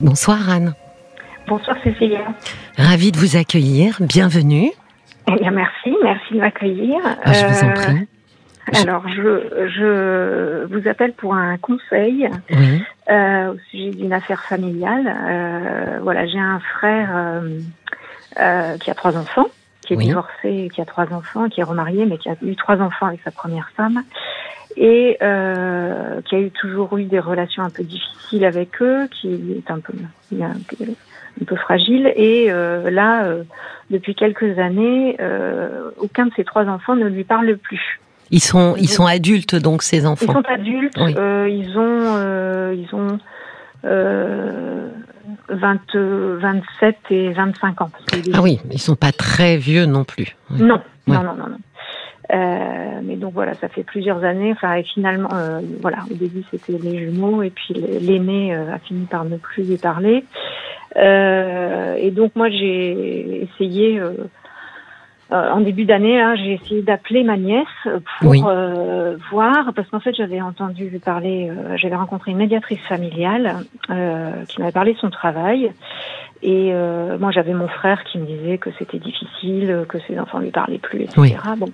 Bonsoir Anne. Bonsoir Cécilia. Ravie de vous accueillir. Bienvenue. Eh bien, merci, merci de m'accueillir. Ah, je vous en prie. Alors, je, je vous appelle pour un conseil Oui. euh, au sujet d'une affaire familiale. Euh, voilà, j'ai un frère euh, euh, qui a trois enfants, qui est Oui. divorcé, qui a trois enfants, qui est remarié, mais qui a eu trois enfants avec sa première femme, et euh, qui a eu toujours eu des relations un peu difficiles avec eux, qui est un peu, un peu, un peu fragile. Et euh, là, euh, depuis quelques années, aucun de ses trois enfants ne lui parle plus. Ils sont, ils sont adultes donc ces Ils enfants. sont adultes, Oui. ils ont, ils ont euh, 20, euh, 27 et 25 ans. Ah oui, ils sont pas très vieux non plus. Oui. Non, Ouais. non, non, non, non. Euh, mais donc voilà, ça fait plusieurs années. Enfin, et finalement, euh, voilà, au début c'était les jumeaux, et puis l'aîné euh, a fini par ne plus lui parler. Et donc moi j'ai essayé. Euh, euh, en début d'année, là, j'ai essayé d'appeler ma nièce pour Oui. euh, voir, parce qu'en fait, j'avais entendu parler, euh, j'avais rencontré une médiatrice familiale euh, qui m'avait parlé de son travail. Et euh, moi, j'avais mon frère qui me disait que c'était difficile, que ses enfants lui parlaient plus, etc. Oui. Bon,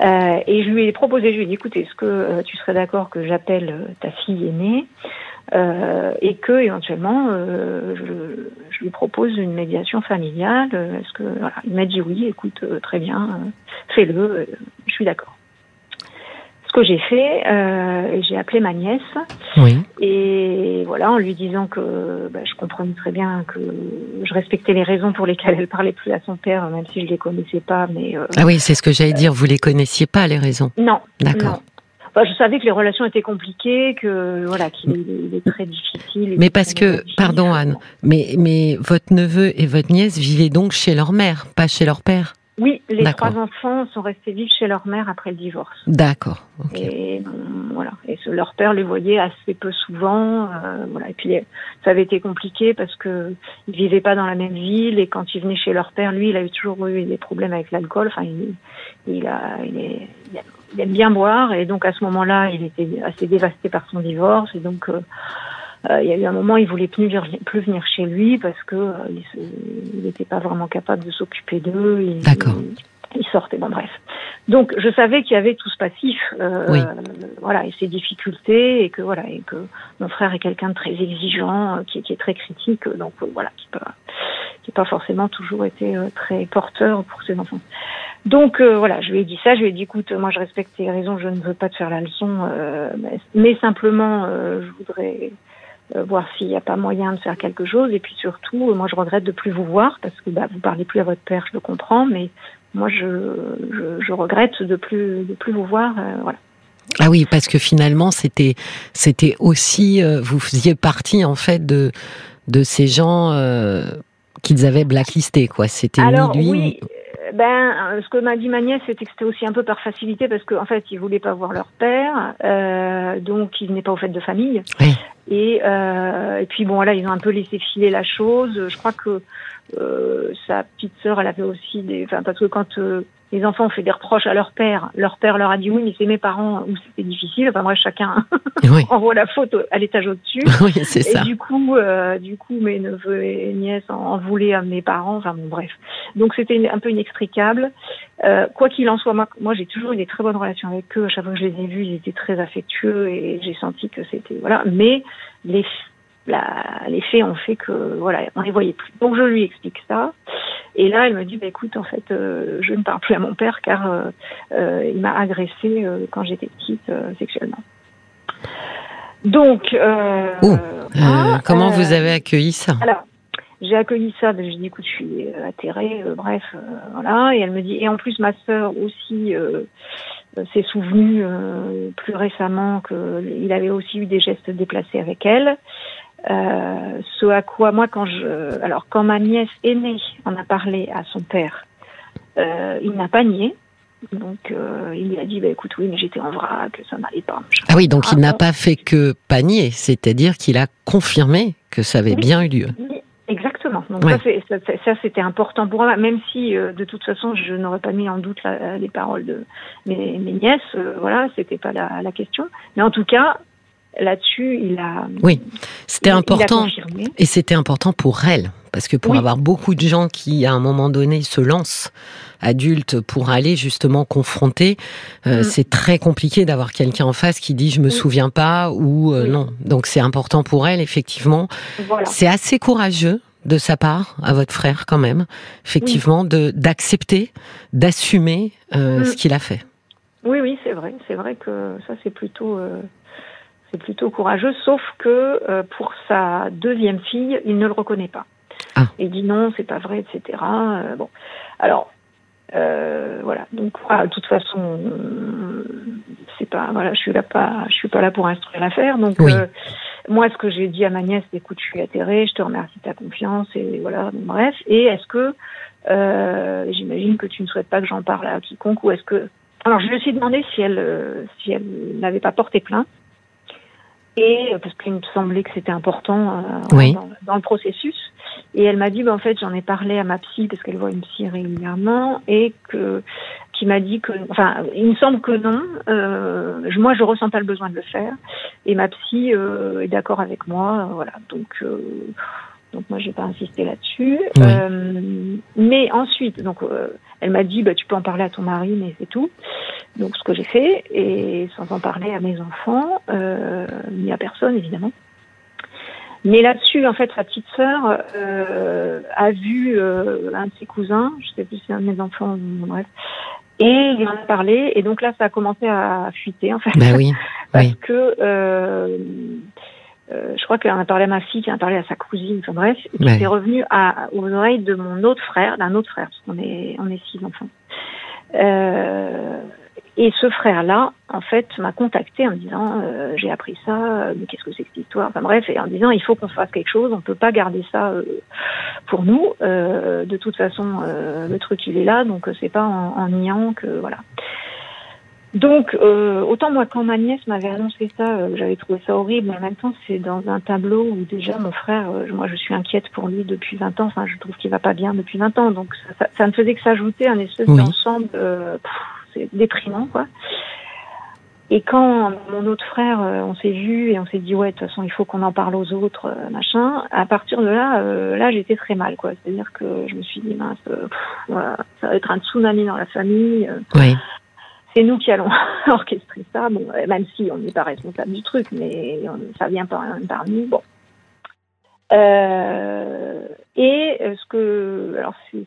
Euh, et je lui ai proposé, je lui ai dit, écoute, est-ce que euh, tu serais d'accord que j'appelle euh, ta fille aînée? Euh, et que éventuellement euh, je, je lui propose une médiation familiale euh, Est-ce que voilà, il m'a dit oui, écoute, euh, très bien, fais-le, je suis d'accord. Ce que j'ai fait, j'ai appelé ma nièce Oui. et voilà, en lui disant que bah, je comprenais très bien que je respectais les raisons pour lesquelles elle parlait plus à son père, même si je les connaissais pas, mais Ah oui, c'est ce que j'allais dire. Vous les connaissiez pas les raisons. non, D'accord. Enfin, je savais que les relations étaient compliquées, que voilà, qu'il est, très difficile. Mais parce que, pardon Anne, mais mais votre neveu et votre nièce vivaient donc chez leur mère, pas chez leur père. Oui, les trois enfants sont restés vivre chez leur mère après le divorce. D'accord. ok. Et euh, voilà, et ce- leur père les voyait assez peu souvent, euh, voilà. Et puis ça avait été compliqué parce que ils vivaient pas dans la même ville et quand ils venaient chez leur père, lui, il a eu toujours eu des problèmes avec l'alcool. Enfin, il, il a, il, est- il aime- il aime bien boire et donc à ce moment-là, il était assez dévasté par son divorce et donc. euh, euh, il y a eu un moment, il voulait plus venir, plus venir chez lui parce que euh, il n'était pas vraiment capable de s'occuper d'eux. D'accord. Il, il sortait, bon bref. Donc je savais qu'il y avait tout ce passif, euh, Oui. voilà, et ses difficultés, et que voilà, et que mon frère est quelqu'un de très exigeant, euh, qui, qui est très critique, euh, donc euh, voilà, qui peut, qui n'a pas forcément toujours été très porteur pour ses enfants. Donc euh, voilà, je lui ai dit ça, je lui ai dit écoute, moi je respecte tes raisons, je ne veux pas te faire la leçon, euh, mais, mais simplement euh, je voudrais voir s'il n'y a pas moyen de faire quelque chose. Et puis surtout, moi je regrette de plus vous voir parce que bah, vous parlez plus à votre père, je le comprends, mais moi je, je, je regrette de plus de plus vous voir. euh, voilà. Ah oui, parce que finalement c'était c'était aussi euh, vous faisiez partie en fait de de ces gens euh, qu'ils avaient blacklistés quoi. C'était ni Alors lui. oui. ni- Ben, ce que m'a dit ma nièce, c'était que c'était aussi un peu par facilité parce qu'en en fait, ils voulaient pas voir leur père, euh, donc ils venaient pas aux fêtes de famille. Oui. Et, euh, et puis bon, voilà, ils ont un peu laissé filer la chose. Je crois que euh, sa petite sœur, elle avait aussi des, enfin parce que quand euh, les enfants ont fait des reproches à leur père, leur père leur a dit oui, mais c'est mes parents où c'était difficile. Enfin bref, chacun Oui, envoie la faute à l'étage au-dessus. oui, c'est Et ça. du coup, euh, du coup, mes neveux et nièces en, en voulaient à mes parents. Enfin bon, bref. Donc c'était un peu inextricable. Euh, quoi qu'il en soit, moi, moi j'ai toujours eu des très bonnes relations avec eux. À chaque fois que je les ai vus, ils étaient très affectueux et j'ai senti que c'était voilà. Mais les la, les faits ont fait que voilà, on les voyait plus. Donc je lui explique ça. Et là, elle me dit, bah, écoute, en fait, euh, je ne parle plus à mon père car euh, euh, il m'a agressée euh, quand j'étais petite euh, sexuellement. Donc, euh, Ouh. Euh, comment vous avez accueilli ça? alors, j'ai accueilli ça, j'ai dit écoute, je suis atterrée, euh, bref, euh, voilà. Et elle me dit, et en plus ma sœur aussi s'est souvenue euh, plus récemment qu'il avait aussi eu des gestes déplacés avec elle. Euh, ce à quoi moi, quand je, alors quand ma nièce aînée en a parlé à son père, euh, il n'a pas nié. Donc euh, il lui a dit, bah, écoute, oui, mais j'étais en vrac, ça n'allait pas. Ah oui, donc il Ah, n'a bon. pas fait que panier, c'est-à-dire qu'il a confirmé que ça avait Oui. bien eu lieu. Exactement. Donc Ouais. ça, c'était important pour moi, même si euh, de toute façon je n'aurais pas mis en doute la- les paroles de mes, mes nièces. euh, voilà, c'était pas la, la question. Mais en tout cas, là-dessus, il a. Oui, c'était important. Et c'était important pour elle. Parce que pour avoir beaucoup de gens qui, à un moment donné, se lancent adultes pour aller justement confronter, euh, mm. c'est très compliqué d'avoir quelqu'un en face qui dit je me souviens pas ou euh, non. Donc c'est important pour elle, effectivement. C'est assez courageux de sa part à votre frère quand même, effectivement, de d'accepter, d'assumer euh, mm. ce qu'il a fait. Oui, oui, c'est vrai. C'est vrai que ça c'est plutôt c'est plutôt courageux, sauf que pour sa deuxième fille, il ne le reconnaît pas. Ah. Il dit non, c'est pas vrai, etc. Euh, bon, alors euh, voilà. Donc, de toute façon, c'est pas voilà, je suis là pas, je suis pas là pour instruire l'affaire. Donc, euh, moi, ce que j'ai dit à ma nièce, écoute, je suis atterrée, je te remercie de ta confiance et voilà. bref. Et est-ce que, j'imagine que tu ne souhaites pas que j'en parle à quiconque ou est-ce que, alors, je lui suis demandé si elle, si elle n'avait pas porté plainte et parce qu'il me semblait que c'était important dans, le processus. Et elle m'a dit, bah, en fait, j'en ai parlé à ma psy parce qu'elle voit une psy régulièrement et que qui m'a dit que, enfin, il me semble que non. Euh, moi, je ressens pas le besoin de le faire. Et ma psy euh, est d'accord avec moi. voilà. Donc, euh, donc moi, j'ai pas insisté là-dessus. Euh, mais ensuite, donc, euh, elle m'a dit, bah, tu peux en parler à ton mari, mais c'est tout. Donc, ce que j'ai fait, et sans en parler à mes enfants, ni à personne, évidemment. Mais là-dessus, en fait, sa petite sœur euh, a vu euh, un de ses cousins, je sais plus si c'est un de mes enfants, bref, et il en a parlé, et donc là, ça a commencé à fuiter, en fait. Bah oui. Parce que euh, je crois qu'elle en a parlé à ma fille, qui en a parlé à sa cousine, enfin bref, et qui est revenu à, aux oreilles de mon autre frère, d'un autre frère, parce qu'on est, on est six enfants. Euh, et ce frère-là, en fait, m'a contacté en me disant euh, j'ai appris ça, mais qu'est-ce que c'est que cette histoire? Enfin bref, et en disant il faut qu'on fasse quelque chose, on peut pas garder ça euh, pour nous. de toute façon, le truc il est là, donc c'est pas en, en, niant que voilà. Donc autant moi quand ma nièce m'avait annoncé ça, j'avais trouvé ça horrible, mais en même temps c'est dans un tableau où déjà mon frère, moi je suis inquiète pour lui depuis 20 ans, enfin je trouve qu'il va pas bien depuis 20 ans, donc ça, ça, ne faisait que s'ajouter un espèce d'ensemble c'est déprimant, quoi. Et quand mon autre frère, euh, on s'est vu et on s'est dit ouais, de toute façon, il faut qu'on en parle aux autres, euh, machin. À partir de là, euh, là, j'étais très mal, quoi. C'est-à-dire que je me suis dit mince, ça va être un tsunami dans la famille. Oui. C'est nous qui allons orchestrer ça, bon, même si on n'est pas responsable du truc, mais ça vient par, par nous. Bon. et ce que, alors c'est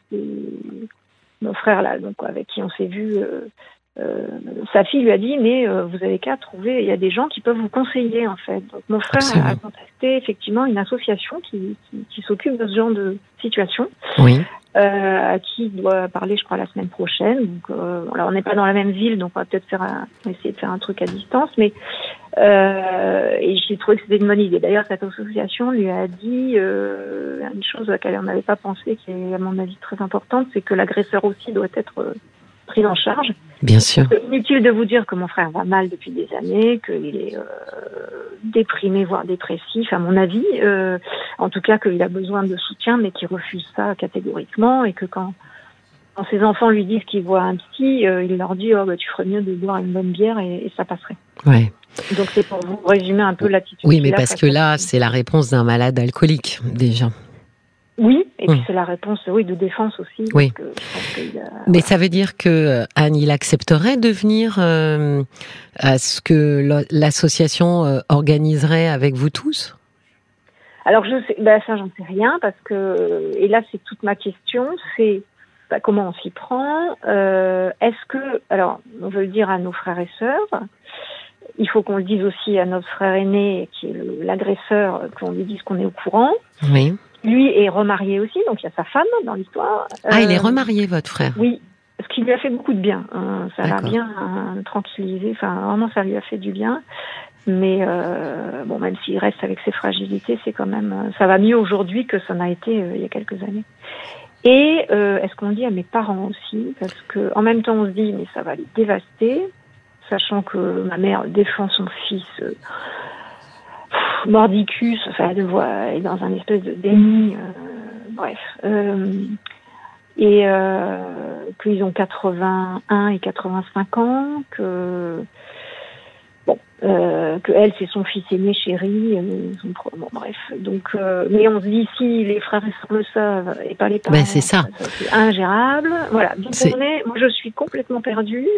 mon frère là, donc avec qui on s'est vu, euh, euh, sa fille lui a dit mais euh, vous avez qu'à trouver, il y a des gens qui peuvent vous conseiller en fait. Donc mon frère a contacté effectivement une association qui, qui, s'occupe de ce genre de situation. Oui. à qui il doit parler, je crois, la semaine prochaine. Donc, on n'est pas dans la même ville, donc on va peut-être faire un, essayer de faire un truc à distance. Mais euh, et j'ai trouvé que c'était une bonne idée. D'ailleurs, cette association lui a dit euh, une chose à laquelle on n'avait pas pensé, qui est à mon avis très importante, c'est que l'agresseur aussi doit être euh, pris en charge. Bien sûr. Inutile de vous dire que mon frère va mal depuis des années, qu'il est euh, déprimé, voire dépressif, à mon avis. Euh, en tout cas, qu'il a besoin de soutien, mais qu'il refuse ça catégoriquement, et que quand quand ses enfants lui disent qu'ils voient un petit, euh, il leur dit oh bah tu ferais mieux de boire une bonne bière et, et ça passerait. Ouais. Donc c'est pour vous résumer un peu l'attitude. Oui, mais parce que là, c'est la réponse d'un malade alcoolique déjà. Oui, et puis c'est la réponse, oui, de défense aussi. Oui. Mais ça veut dire que euh, Anne, il accepterait de venir euh, à ce que l'association euh, organiserait avec vous tous? Alors je sais, ben ça j'en sais rien parce que et là c'est toute ma question, c'est bah, comment on s'y prend Est-ce que, alors on veut le dire à nos frères et sœurs, il faut qu'on le dise aussi à notre frère aîné, qui est l'agresseur, qu'on lui dise qu'on est au courant. Oui. Lui est remarié aussi, donc il y a sa femme dans l'histoire. Ah, il est euh, remarié, votre frère Oui, ce qui lui a fait beaucoup de bien. Hein. Ça l'a bien hein, tranquillisé, enfin vraiment ça lui a fait du bien. Mais euh, bon, même s'il reste avec ses fragilités, c'est quand même, euh, ça va mieux aujourd'hui que ça n'a été il y a quelques années. Et est-ce qu'on le dit à mes parents aussi? Parce que en même temps, on se dit, mais ça va les dévaster sachant que ma mère défend son fils euh, mordicus, enfin, elle voit, est dans un espèce de déni, euh, bref. Euh, et qu'ils ont 81 et 85 ans, que bon, Euh, que elle c'est son fils aîné chéri euh, bon, bref donc euh, mais on se dit si les frères et sœurs le savent et pas les parents ben, c'est ça, c'est ingérable voilà donc on est, moi je suis complètement perdue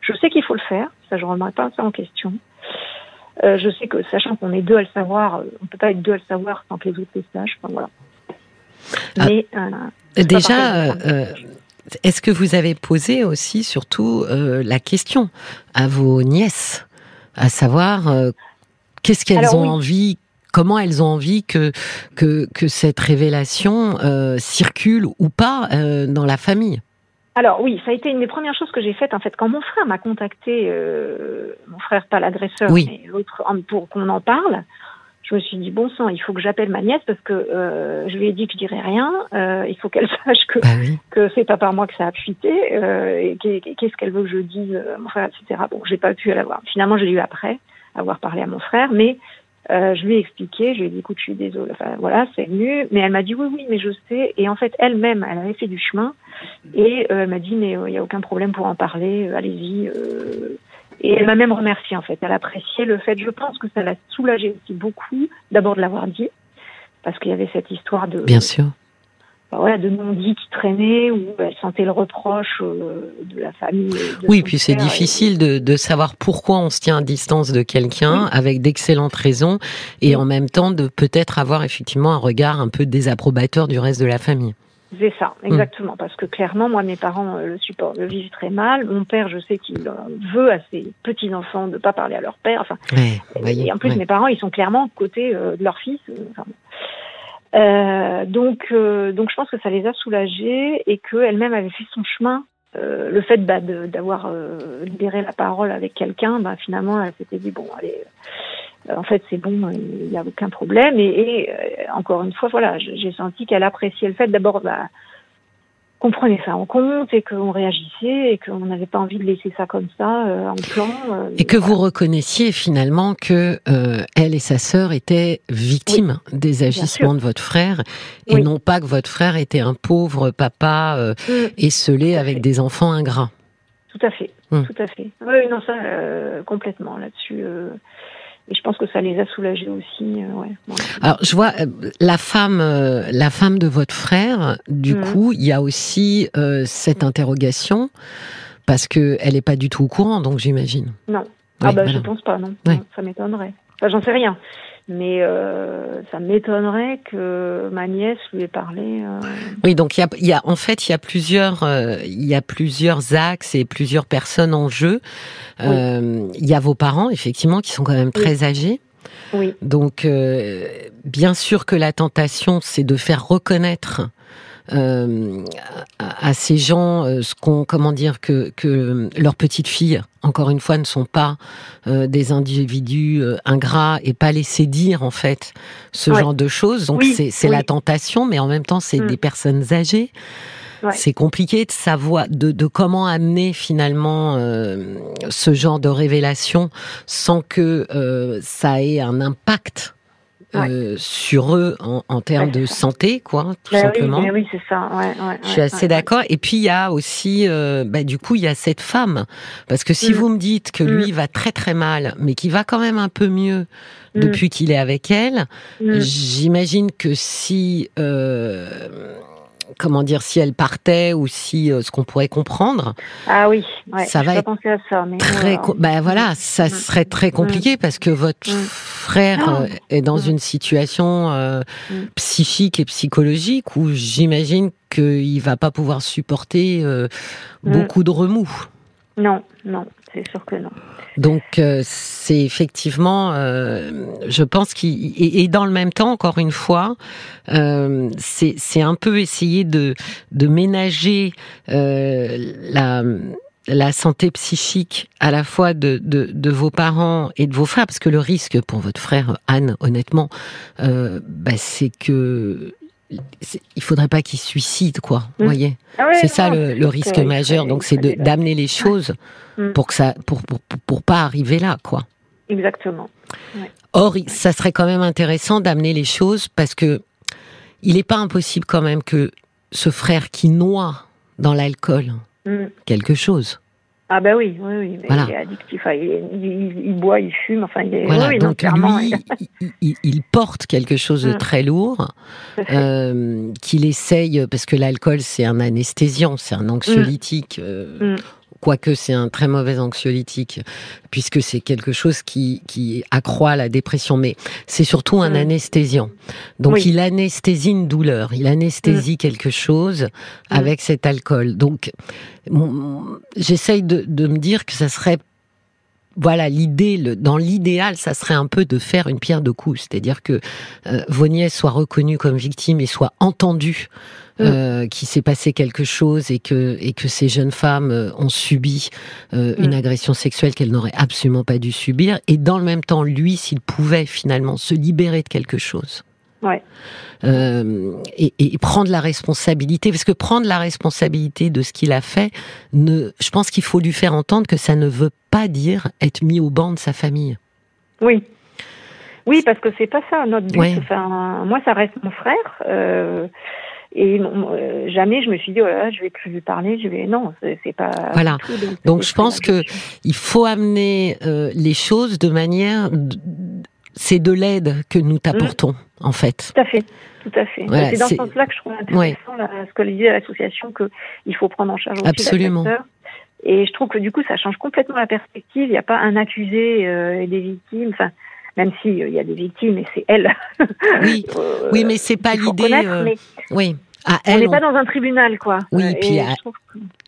je sais qu'il faut le faire ça je remets pas ça en question. Je sais que sachant qu'on est deux à le savoir on peut pas être deux à le savoir sans que les autres le sachent enfin voilà. Ah, mais déjà est-ce que vous avez posé aussi surtout la question à vos nièces à savoir euh, qu'est-ce qu'elles ont envie comment elles ont envie que que, que cette révélation euh, circule ou pas euh, dans la famille? Alors oui, ça a été une des premières choses que j'ai faites en fait quand mon frère m'a contacté, mon frère pas l'agresseur mais l'autre pour qu'on en parle. Je me suis dit bon sang, il faut que j'appelle ma nièce parce que je lui ai dit que je dirais rien. il faut qu'elle sache que bah que c'est pas par moi que ça a fuité et qu'est-ce qu'elle veut que je dise, mon frère, etc. Bon, j'ai pas pu l'avoir. Finalement, j'ai eu après avoir parlé à mon frère, mais euh, je lui ai expliqué, je lui ai dit, écoute, je suis désolée, enfin voilà, c'est venu, mais elle m'a dit, oui, oui, mais je sais, et en fait, elle-même, elle avait fait du chemin, et euh, elle m'a dit, mais euh, il n'y a aucun problème pour en parler, allez-y, et elle m'a même remercié, en fait, elle appréciait le fait, je pense que ça l'a soulagé aussi beaucoup, d'abord de l'avoir dit, parce qu'il y avait cette histoire de... Bien sûr voilà, de non-dits qui traînaient, où elle sentait le reproche euh, de la famille. oui, puis c'est difficile de, de, savoir pourquoi on se tient à distance de quelqu'un avec d'excellentes raisons et en même temps de peut-être avoir effectivement un regard un peu désapprobateur du reste de la famille. C'est ça, mm. exactement, parce que clairement, moi, mes parents euh, le supportent, le vivent très mal. Mon père, je sais qu'il veut à ses petits enfants de pas parler à leur père. Enfin, et en plus, mes parents, ils sont clairement côté euh, de leur fils. Enfin, euh, donc, euh, donc je pense que ça les a soulagés et qu'elle-même avait fait son chemin. Euh, le fait bah, d'avoir euh, libéré la parole avec quelqu'un, bah, finalement, elle s'était dit bon, allez, euh, en fait, c'est bon, il n'y a aucun problème. Et, et encore une fois, voilà, j'ai senti qu'elle appréciait le fait d'abord bah, qu'on prenait ça en compte et qu'on réagissait et qu'on n'avait pas envie de laisser ça comme ça euh, en plan. Euh, et que vous reconnaissiez finalement que euh, elle et sa sœur étaient victimes des agissements de votre frère et non pas que votre frère était un pauvre papa mm. esselé avec des enfants ingrats. Tout à fait, mm. tout à fait. Oui, non ça complètement là-dessus. Et je pense que ça les a soulagés aussi. Euh, ouais. Alors, je vois euh, la femme, euh, la femme de votre frère. Du mhm. coup, il y a aussi cette interrogation parce que elle n'est pas du tout au courant, donc j'imagine. Non. ah bah, je pense pas, non. non ça m'étonnerait. Enfin, j'en sais rien mais euh, ça m'étonnerait que ma nièce lui ait parlé. Euh... Oui, donc il y a, y a, en fait il y a plusieurs euh, il y a plusieurs axes et plusieurs personnes en jeu. Euh, il y a vos parents effectivement qui sont quand même très âgés. Oui. Donc euh, bien sûr que la tentation c'est de faire reconnaître euh, à, ces gens euh, ce qu'on comment dire que que leurs petites filles encore une fois ne sont pas euh, des individus ingrats et pas laisser dire en fait ce genre de choses. Donc c'est la tentation mais en même temps c'est mm. des personnes âgées. C'est compliqué de savoir de, de comment amener finalement ce genre de révélation sans que ça ait un impact euh, sur eux en, en termes de santé, quoi, tout bah simplement. Oui, oui c'est ça. Ouais, Je suis assez d'accord. Et puis il y a aussi, euh, bah, du coup, il y a cette femme, parce que si mm. vous me dites que lui mm. va très très mal, mais qu'il va quand même un peu mieux mm. depuis qu'il est avec elle, j'imagine que si euh, comment dire, si elle partait ou si euh, ce qu'on pourrait comprendre. Ah oui, ouais, ça va être à ça, mais très, euh, ben voilà, ça mm. serait très compliqué mm. parce que votre mm. frère euh, est dans une situation psychique et psychologique où j'imagine qu'il va pas pouvoir supporter beaucoup de remous. Non, non, c'est sûr que non. Donc euh, c'est effectivement, euh, je pense qu'il et, dans le même temps, encore une fois, euh, c'est un peu essayer de de ménager la la santé psychique à la fois de, de, de, vos parents et de vos frères, parce que le risque pour votre frère Anne, honnêtement, bah, c'est que il faudrait pas qu'il suicide, quoi. Vous mm. voyez, ah c'est ça le, risque majeur. Donc c'est d'amener les choses mm. pour que ça, pour, pour, pour pas arriver là, quoi. Exactement. Or, ça serait quand même intéressant d'amener les choses parce que il n'est pas impossible quand même que ce frère qui noie dans l'alcool mm. quelque chose, Ah bah oui, oui, oui. Mais Il est addictif. il, boit, il fume. Enfin, il est. Voilà, donc lui, il, porte quelque chose de mm. très lourd euh, qu'il essaye parce que l'alcool c'est un anesthésiant, c'est un anxiolytique. Euh, mm quoique c'est un très mauvais anxiolytique, puisque c'est quelque chose qui, qui accroît la dépression, mais c'est surtout un mm. anesthésiant. Donc il anesthésie une douleur, il anesthésie mm. quelque chose mm. avec cet alcool. Donc j'essaye de, de me dire que ça serait voilà l'idée, dans l'idéal, ça serait un peu de faire une pierre de coups, c'est-à-dire que euh, soit reconnu comme victime et soit entendu Mm. euh, qu'il s'est passé quelque chose et que et que ces jeunes femmes euh, ont subi euh, une mm. agression sexuelle qu'elles n'auraient absolument pas dû subir et dans le même temps lui s'il pouvait finalement se libérer de quelque chose ouais. euh, et, et, prendre la responsabilité parce que prendre la responsabilité de ce qu'il a fait ne je pense qu'il faut lui faire entendre que ça ne veut pas dire être mis au banc de sa famille oui oui, parce que c'est pas ça notre but. Enfin, moi, ça reste mon frère. Euh, et euh, jamais je me suis dit, oh je vais plus lui parler. Je vais non, c'est pas. Voilà. donc, je pense que il faut amener euh, les choses de manière. C'est de l'aide que nous t'apportons, mmh. en fait. Tout à fait. Tout à fait. c'est dans ce sens-là que je trouve intéressant ce que disait l'association qu'il faut prendre en charge aussi Absolument. Et je trouve que du coup, ça change complètement la perspective. Il n'y a pas un accusé euh, et des victimes. Enfin, même s'il il y a des victimes et c'est elle. Oui, oui mais c'est pas l'idée. Oui on n'est pas dans un tribunal, quoi. Oui, et, puis, à...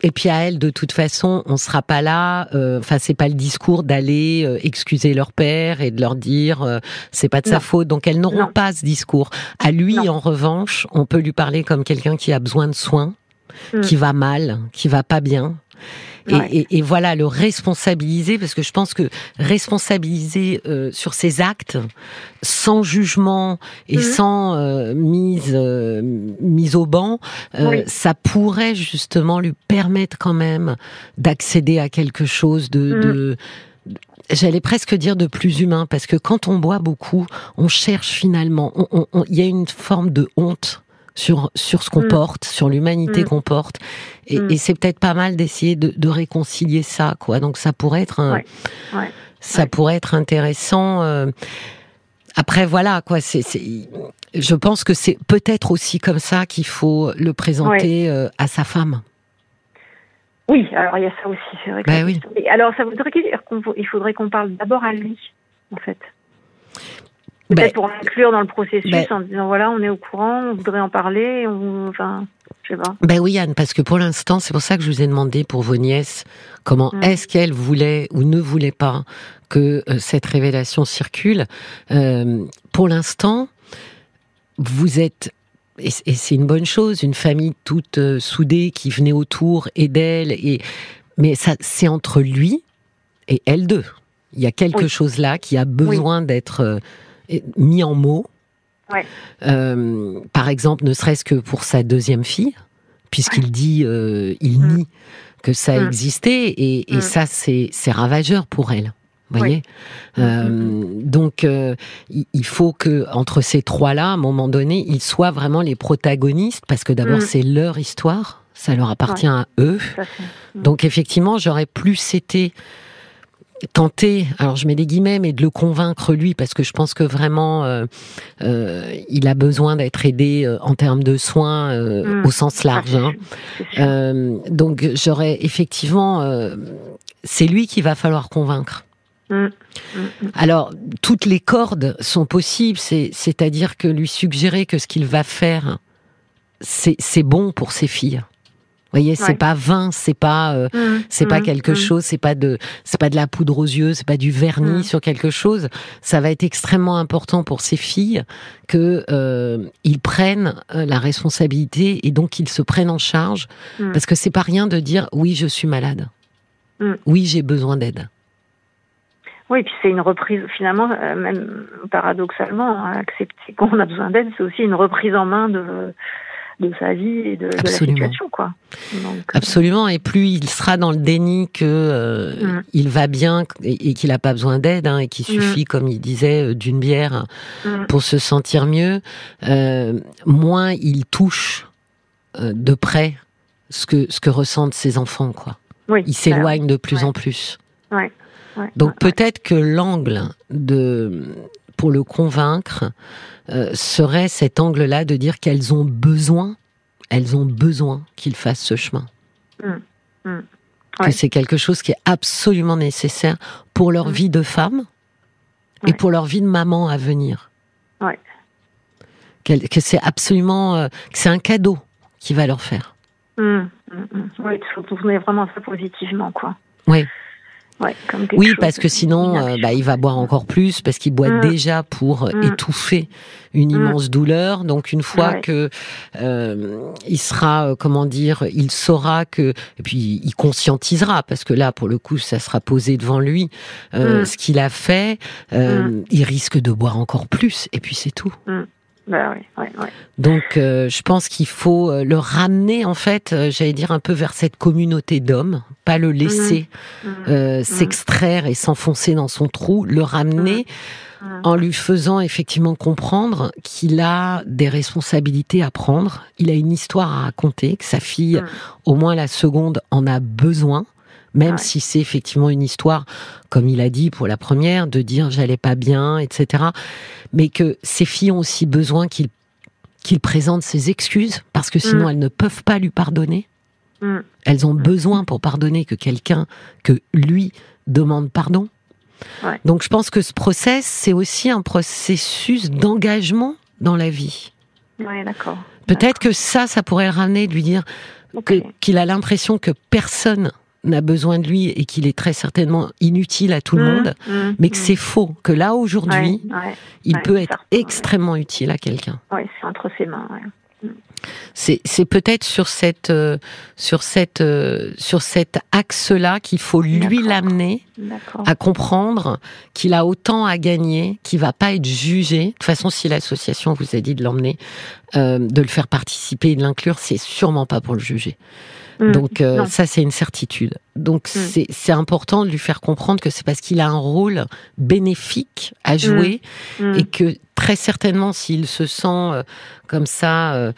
et puis à elle, de toute façon, on sera pas là. Euh, enfin, c'est pas le discours d'aller euh, excuser leur père et de leur dire euh, c'est pas de sa faute. Donc elles n'auront pas ce discours. À lui, en revanche, on peut lui parler comme quelqu'un qui a besoin de soins, mm. qui va mal, qui va pas bien. Et, voilà, le responsabiliser, parce que je pense que responsabiliser euh, sur ses actes, sans jugement et mhm. sans euh, mise euh, mise au banc, ça pourrait justement lui permettre quand même d'accéder à quelque chose de, mhm. de j'allais presque dire de plus humain, parce que quand on boit beaucoup, on cherche finalement, il y a une forme de honte sur, sur ce qu'on mm. porte, sur l'humanité mm. qu'on porte. Et, mm. et c'est peut-être pas mal d'essayer de, de, réconcilier ça, quoi. Donc ça pourrait être un, ouais. ça pourrait être intéressant. Euh. Après voilà, quoi. C'est, je pense que c'est peut-être aussi comme ça qu'il faut le présenter euh, à sa femme. Oui, alors il y a ça aussi, c'est vrai. Oui. Alors ça voudrait dire qu'il faudrait qu'on parle d'abord à lui, en fait. Peut-être ben, pour l'inclure dans le processus ben, en disant voilà, on est au courant, on voudrait en parler, on, enfin, je sais pas. Ben oui, Anne, parce que pour l'instant, c'est pour ça que je vous ai demandé pour vos nièces comment mm. est-ce qu'elles voulaient ou ne voulaient pas que euh, cette révélation circule. Euh, pour l'instant, vous êtes et c'est une bonne chose, une famille toute euh, soudée qui venait autour et d'elle et mais ça c'est entre lui et elle deux. Il y a quelque chose là qui a besoin d'être mis en mots. Euh, par exemple, ne serait-ce que pour sa deuxième fille, puisqu'il dit, euh, il mm. nie que ça mm. existait, et, mm. ça, c'est ravageur pour elle. voyez euh, Donc, il faut que entre ces trois-là, à un moment donné, ils soient vraiment les protagonistes, parce que d'abord, c'est leur histoire, ça leur appartient à eux. Donc, effectivement, j'aurais plus été tenter, alors je mets des guillemets, mais de le convaincre lui, parce que je pense que vraiment, euh, euh, il a besoin d'être aidé euh, en termes de soins mmh. au sens large. Hein. donc j'aurais effectivement, c'est lui qu'il va falloir convaincre. Mmh. Mmh. Alors, toutes les cordes sont possibles, c'est-à-dire que lui suggérer que ce qu'il va faire, c'est bon pour ses filles voyez, c'est pas vain, c'est pas, euh, mmh, c'est pas mmh, quelque mmh. chose, c'est pas de, c'est pas de la poudre aux yeux, c'est pas du vernis sur quelque chose. Ça va être extrêmement important pour ces filles que euh, ils prennent euh, la responsabilité et donc qu'ils se prennent en charge, parce que c'est pas rien de dire oui, je suis malade, oui, j'ai besoin d'aide. Oui, puis c'est une reprise, finalement, même paradoxalement, hein, accepter qu'on a besoin d'aide, c'est aussi une reprise en main de, de sa vie et de, la situation, quoi. Euh, Absolument. Et plus il sera dans le déni que euh, mm. il va bien et, qu'il n'a pas besoin d'aide hein, et qu'il mm. suffit, comme il disait, euh, d'une bière mm. pour se sentir mieux, moins il touche de près ce que ce que ressentent ses enfants, quoi. il s'éloigne de plus en plus. Donc peut-être que l'angle de pour le convaincre euh, serait cet angle-là de dire qu'elles ont besoin, elles ont besoin qu'il fasse ce chemin. Mmh. Mmh. Que c'est quelque chose qui est absolument nécessaire pour leur mmh. vie de femme et pour leur vie de maman à venir. Que, c'est absolument, euh, que c'est un cadeau qui va leur faire. Oui, il faut tourner vraiment ça positivement, quoi. Oui oui, parce que sinon, euh, bah, il va boire encore plus parce qu'il boit mm. déjà pour mm. étouffer une mm. immense douleur. Donc une fois que euh, il sera, euh, comment dire, il saura que, et puis il conscientisera parce que là, pour le coup, ça sera posé devant lui ce qu'il a fait. il risque de boire encore plus et puis c'est tout. Bah Donc, euh, je pense qu'il faut euh, le ramener, en fait, euh, j'allais dire un peu vers cette communauté d'hommes, pas le laisser mmh. Mmh. s'extraire et s'enfoncer dans son trou, le ramener mmh. en lui faisant effectivement comprendre qu'il a des responsabilités à prendre, il a une histoire à raconter, que sa fille, au moins la seconde, en a besoin même si c'est effectivement une histoire, comme il a dit pour la première, de dire j'allais pas bien, etc. Mais que ces filles ont aussi besoin qu'il qu'il présente ses excuses, parce que sinon mm. elles ne peuvent pas lui pardonner. Mm. Elles ont besoin pour pardonner que quelqu'un, que lui, demande pardon. Donc je pense que ce process, c'est aussi un processus d'engagement dans la vie. d'accord. Peut-être que ça, ça pourrait le ramener, de lui dire qu'il a l'impression que personne n'a besoin de lui et qu'il est très certainement inutile à tout le mmh, monde, mmh, mais que mmh. c'est faux, que là aujourd'hui, il peut être extrêmement utile à quelqu'un. Oui, c'est entre ses mains. C'est peut-être sur cette euh, sur cette euh, sur cet axe-là qu'il faut lui l'amener à comprendre qu'il a autant à gagner, qu'il va pas être jugé. De toute façon, si l'association vous a dit de l'emmener, euh, de le faire participer, de l'inclure, c'est sûrement pas pour le juger. Mm. Donc euh, ça, c'est une certitude. Donc mm. c'est important de lui faire comprendre que c'est parce qu'il a un rôle bénéfique à jouer mm. et que très certainement, s'il se sent euh, comme ça euh,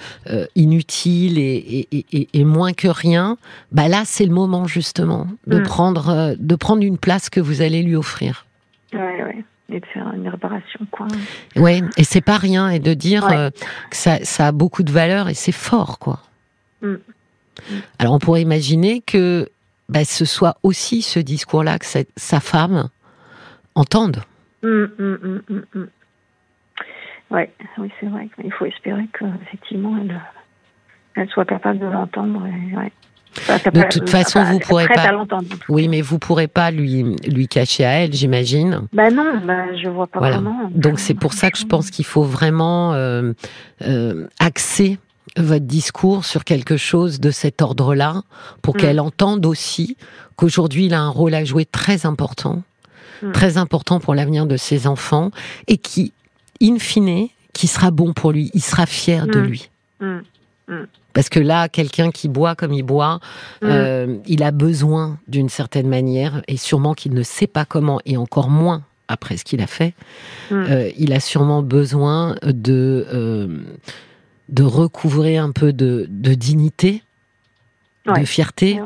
inutile et, et, moins que rien, bah là, c'est le moment justement de prendre de prendre une place que vous allez lui offrir. Ouais, ouais et de faire une réparation quoi. Ouais, et c'est pas rien et de dire que ça, ça, a beaucoup de valeur et c'est fort quoi. Alors on pourrait imaginer que bah, ce soit aussi ce discours-là que sa femme entende. Hum, hum, hum, ouais, oui, c'est vrai. Il faut espérer qu'effectivement, elle, elle soit capable de l'entendre. de toute façon, vous pourrez pas. Oui, mais vous pourrez pas lui lui cacher à elle, j'imagine. Ben non, ben je vois pas comment. Donc c'est pour ça que je pense qu'il faut vraiment euh, euh, axer votre discours sur quelque chose de cet ordre-là, pour mm. qu'elle entende aussi qu'aujourd'hui il a un rôle à jouer très important, mm. très important pour l'avenir de ses enfants, et qui, in fine, qui sera bon pour lui, il sera fier de mm. lui. Parce que là, quelqu'un qui boit comme il boit, euh, il a besoin d'une certaine manière, et sûrement qu'il ne sait pas comment, et encore moins après ce qu'il a fait, euh, il a sûrement besoin de... Euh, de recouvrer un peu de, dignité, de fierté.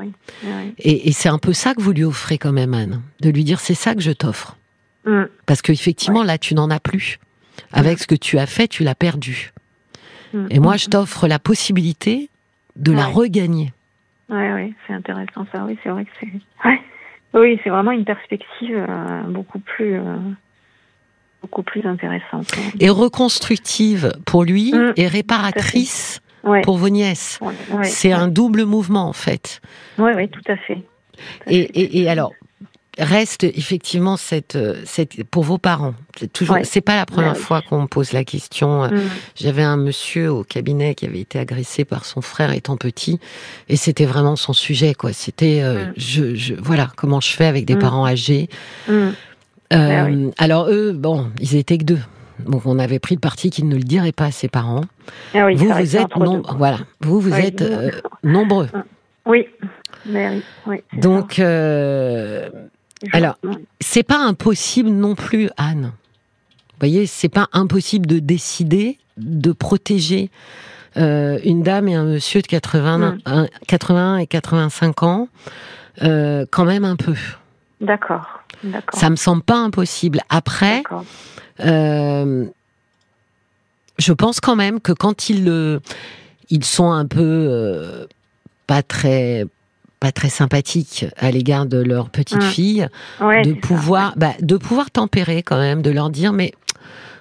Eh eh et, c'est un peu ça que vous lui offrez quand même, Anne, de lui dire c'est ça que je t'offre. Mm. Parce qu'effectivement, là, tu n'en as plus. Avec ce que tu as fait, tu l'as perdu. Mm. Et moi, je t'offre la possibilité de la regagner. Oui, oui, c'est intéressant ça. Oui, c'est vrai que c'est. Oui, c'est vraiment une perspective euh, beaucoup plus. Euh, beaucoup plus intéressante. Et reconstructive pour lui mm. et réparatrice pour vos nièces. c'est un double mouvement en fait. Oui, oui, tout à fait. et, et, alors, reste effectivement cette, cette pour vos parents. C'est toujours, c'est pas la première fois qu'on me pose la question. Mm. J'avais un monsieur au cabinet qui avait été agressé par son frère étant petit, et c'était vraiment son sujet, quoi. C'était, euh, mm. je, je, voilà, comment je fais avec des parents âgés. Euh, ah alors eux, bon, ils étaient que deux. Donc on avait pris le parti qu'ils ne le diraient pas à ses parents. Ah vous, vous êtes voilà, vous vous êtes euh, nombreux. Oui, oui, Donc euh, alors c'est pas impossible non plus, Anne. Vous voyez, c'est pas impossible de décider de protéger une dame et un monsieur de 80, 81 et 85 ans, quand même un peu. D'accord. Ça me semble pas impossible. Après, euh, je pense quand même que quand ils, ils sont un peu euh, pas très pas très sympathiques à l'égard de leur petite mmh. fille, de pouvoir bah, de pouvoir tempérer quand même, de leur dire mais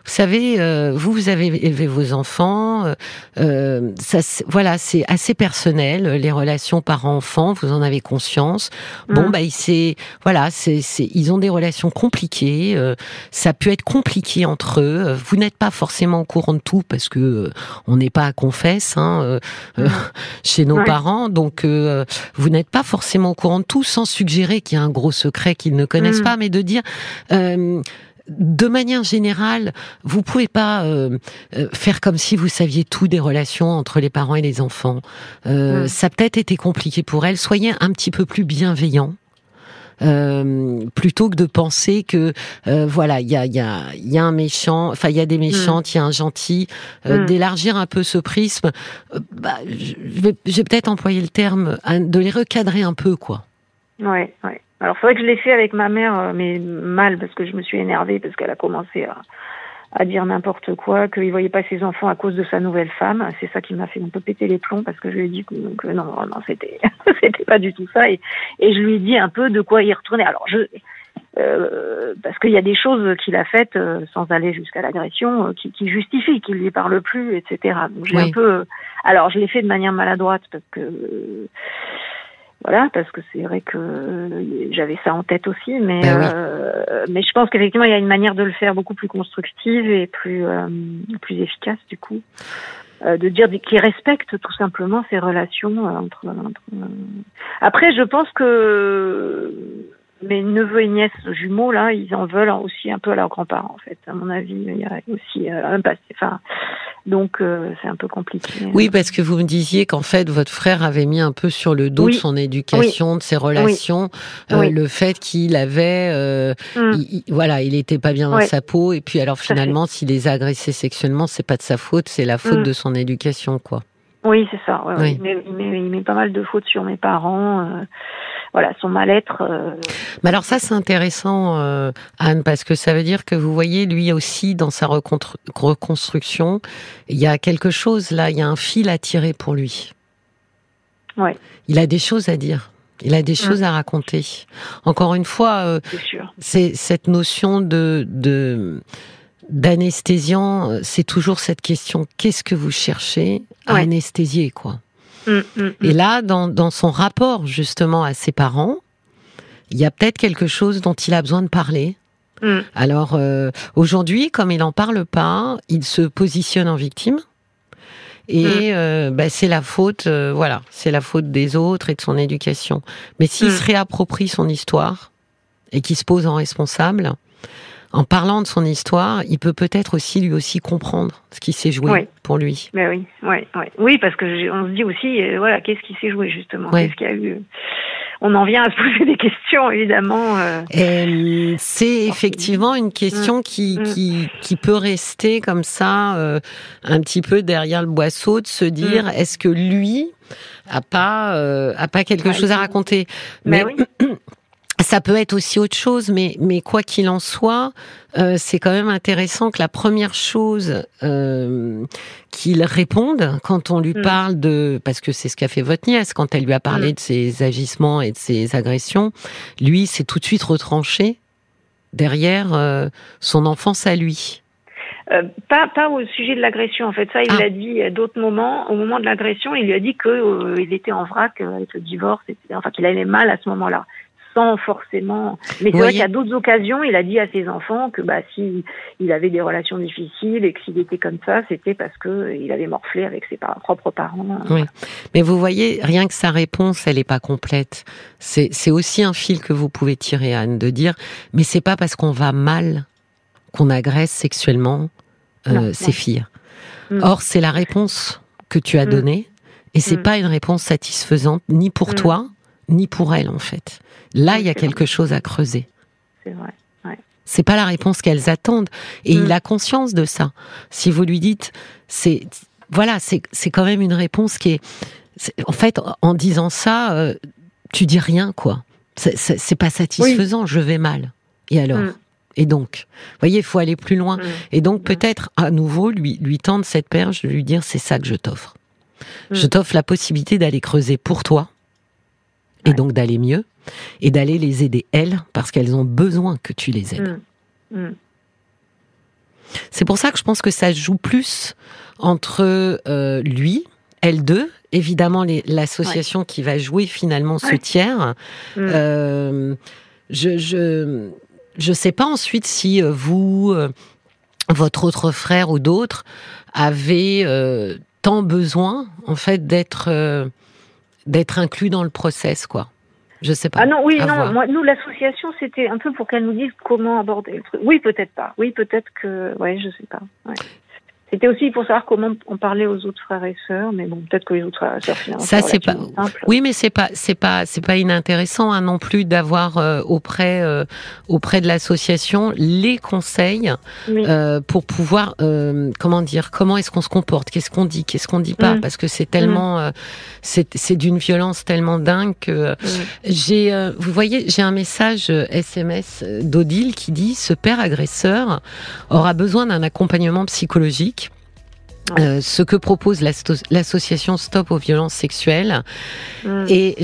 vous savez, euh, vous, vous avez élevé vos enfants. Euh, euh ça, voilà, c'est assez personnel. Les relations parents-enfants, vous en avez conscience. Bon, mm. bah, c'est voilà, c'est, ils ont des relations compliquées. Euh, ça peut être compliqué entre eux. Vous n'êtes pas forcément au courant de tout parce que on n'est pas à confesse hein, mm. chez nos parents. Donc, vous n'êtes pas forcément au courant de tout, sans suggérer qu'il y a un gros secret qu'ils ne connaissent mm. pas, mais de dire de manière générale, vous pouvez pas euh, euh, faire comme si vous saviez tout des relations entre les parents et les enfants. Euh, mm. Ça a peut-être été compliqué pour elle. Soyez un petit peu plus bienveillant. plutôt que de penser que voilà il y a, y, a, y a un méchant enfin il y a des méchantes il y a un gentil mm. d'élargir un peu ce prisme bah, je vais, peut-être employer le terme de les recadrer un peu quoi ouais ouais alors c'est vrai que je l'ai fait avec ma mère, euh, mais mal parce que je me suis énervée parce qu'elle a commencé à, à dire n'importe quoi, qu'il voyait pas ses enfants à cause de sa nouvelle femme. C'est ça qui m'a fait un peu péter les plombs parce que je lui ai dit que, non, non, c'était, c'était pas du tout ça. Et, et je lui ai dit un peu de quoi y retourner. Alors je, euh, parce qu'il y a des choses qu'il a faites euh, sans aller jusqu'à l'agression qui, qui justifient qu'il lui parle plus, etc. Donc j'ai un peu, alors je l'ai fait de manière maladroite parce que voilà, parce que c'est vrai que j'avais ça en tête aussi, mais ben euh, mais je pense qu'effectivement il y a une manière de le faire beaucoup plus constructive et plus euh, plus efficace du coup, euh, de dire qu'il respecte tout simplement ces relations entre. entre Après, je pense que mes neveux et nièces jumeaux là, ils en veulent aussi un peu à leurs grands-parents en fait. À mon avis, il y a aussi un passé. Enfin, donc euh, c'est un peu compliqué. Oui, parce que vous me disiez qu'en fait votre frère avait mis un peu sur le dos de son éducation, de ses relations, euh, le fait qu'il avait, euh, mm. voilà, il était pas bien dans sa peau. Et puis alors finalement, s'il les a agressés sexuellement, c'est pas de sa faute, c'est la faute mm. de son éducation, quoi. Oui, c'est ça. il, met, pas mal de fautes sur mes parents voilà son mal-être. Euh. Mais alors ça c'est intéressant euh, Anne parce que ça veut dire que vous voyez lui aussi dans sa reconstruction il y a quelque chose là, il y a un fil à tirer pour lui. Ouais. Il a des choses à dire. Il a des mmh. choses à raconter. Encore une fois, euh, c'est cette notion de, de d'anesthésiant, c'est toujours cette question qu'est-ce que vous cherchez? À anesthésier quoi Mm, mm, mm. Et là, dans, son rapport justement à ses parents, il y a peut-être quelque chose dont il a besoin de parler. Alors euh, aujourd'hui, comme il n'en parle pas, il se positionne en victime. Et euh, bah, c'est la faute, euh, voilà, c'est la faute des autres et de son éducation. Mais s'il se réapproprie son histoire et qu'il se pose en responsable, en parlant de son histoire, il peut peut-être aussi lui aussi comprendre ce qui s'est joué pour lui. Mais oui, oui, oui, oui, parce que on se dit aussi, euh, voilà, qu'est-ce qui s'est joué justement, qu'est-ce qu'il y a eu? On en vient à se poser des questions, évidemment. Euh... C'est effectivement une question mm. qui, mm. qui, qui peut rester comme ça, euh, un petit peu derrière le boisseau, de se dire, mm. est-ce que lui a pas, a pas quelque chose à raconter? Mais, oui. Ça peut être aussi autre chose, mais, mais quoi qu'il en soit, euh, c'est quand même intéressant que la première chose euh, qu'il réponde quand on lui mm. parle de, parce que c'est ce qu'a fait votre nièce quand elle lui a parlé mm. de ses agissements et de ses agressions, lui s'est tout de suite retranché derrière euh, son enfance à lui. Euh, pas, pas au sujet de l'agression en fait. Ça, il ah. l'a dit à d'autres moments. Au moment de l'agression, il lui a dit que euh, il était en vrac avec le divorce, etc. Enfin, qu'il allait mal à ce moment-là forcément. Mais c'est vrai qu'à d'autres occasions, il a dit à ses enfants que bah si il avait des relations difficiles et que s'il était comme ça, c'était parce que il avait morflé avec ses propres parents. Oui. Mais vous voyez, rien que sa réponse, elle n'est pas complète. C'est aussi un fil que vous pouvez tirer, Anne, de dire, mais c'est pas parce qu'on va mal qu'on agresse sexuellement euh, ses filles. Mm. Or, c'est la réponse que tu as mm. donnée. Et c'est mm. pas une réponse satisfaisante ni pour toi, ni pour elle, en fait. Là, il y a quelque chose à creuser. C'est vrai. C'est pas la réponse qu'elles attendent. Et il mm. a conscience de ça. Si vous lui dites, c'est, voilà, c'est quand même une réponse qui est, en fait, en disant ça, euh, tu dis rien, quoi. C'est pas satisfaisant, je vais mal. Et alors mm. Et donc, vous voyez, il faut aller plus loin. Mm. Et donc, peut-être à nouveau lui lui tendre cette perche, lui dire c'est ça que je t'offre. Je t'offre la possibilité d'aller creuser pour toi, et donc d'aller mieux, et d'aller les aider elles, parce qu'elles ont besoin que tu les aides. C'est pour ça que je pense que ça joue plus entre euh, lui, elles deux, évidemment l'association qui va jouer finalement ce tiers. Mm. Euh, je, je je sais pas ensuite si euh, vous, votre autre frère ou d'autres avez tant besoin en fait d'être d'être inclus dans le process quoi. Je sais pas. Ah non, oui, non. Moi, nous, l'association, c'était un peu pour qu'elle nous dise comment aborder le truc. Oui, peut-être pas. Oui, peut-être que. Ouais, je sais pas. Ouais. C'était aussi pour savoir comment on parlait aux autres frères et sœurs, mais bon, peut-être que les autres frères et sœurs finalement. Ça c'est pas. Oui, mais c'est pas, c'est pas, c'est pas inintéressant hein, non plus d'avoir euh, auprès euh, auprès de l'association les conseils euh, pour pouvoir, comment dire, comment est-ce qu'on se comporte, qu'est-ce qu'on dit, qu'est-ce qu'on dit pas, mm. parce que c'est tellement, mm. c'est c'est d'une violence tellement dingue que mm. j'ai, vous voyez, j'ai un message SMS d'Odile qui dit ce père agresseur aura besoin d'un accompagnement psychologique euh, ce que propose l'association Stop aux violences sexuelles. Mm. Et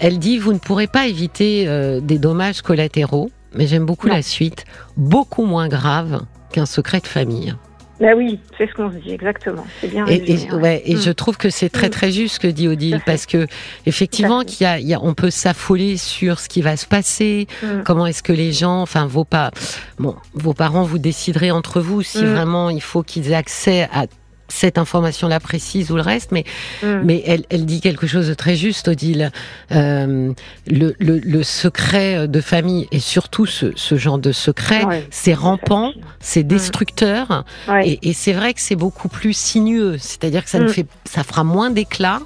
elle dit, vous ne pourrez pas éviter euh, des dommages collatéraux, mais j'aime beaucoup la suite, beaucoup moins grave qu'un secret de famille. Bah oui, c'est ce qu'on se dit exactement. C'est bien. Et, ouais. et je mm. trouve que c'est très mm. très juste ce que dit Odile parce que effectivement qu'il y, a, on peut s'affoler sur ce qui va se passer. Comment est-ce que les gens, enfin vos pas, bon, vos parents vous déciderez entre vous si vraiment il faut qu'ils aient accès à cette information-là précise ou le reste, mais, mm. mais elle, elle, dit quelque chose de très juste, Odile. Euh, le, le, le, secret de famille, et surtout ce, ce genre de secret, c'est rampant, c'est mm. destructeur, et, et c'est vrai que c'est beaucoup plus sinueux, c'est-à-dire que ça, ne mm. fait, ça fera moins d'éclat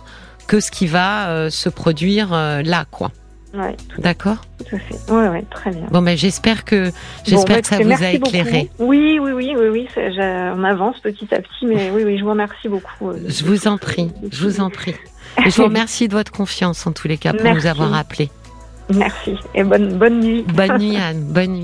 que ce qui va euh, se produire euh, là, quoi. Ouais, D'accord. Tout à fait. Oui, ouais, très bien. Bon, ben j'espère que j'espère que ça vous a éclairé. Oui, oui, oui, oui, oui. On avance petit à petit, mais oui, oui, je vous remercie beaucoup. Euh, je vous en prie, je vous en prie. je vous remercie de votre confiance en tous les cas pour nous avoir appelés. Merci et bonne bonne nuit. Bonne nuit Anne, bonne nuit.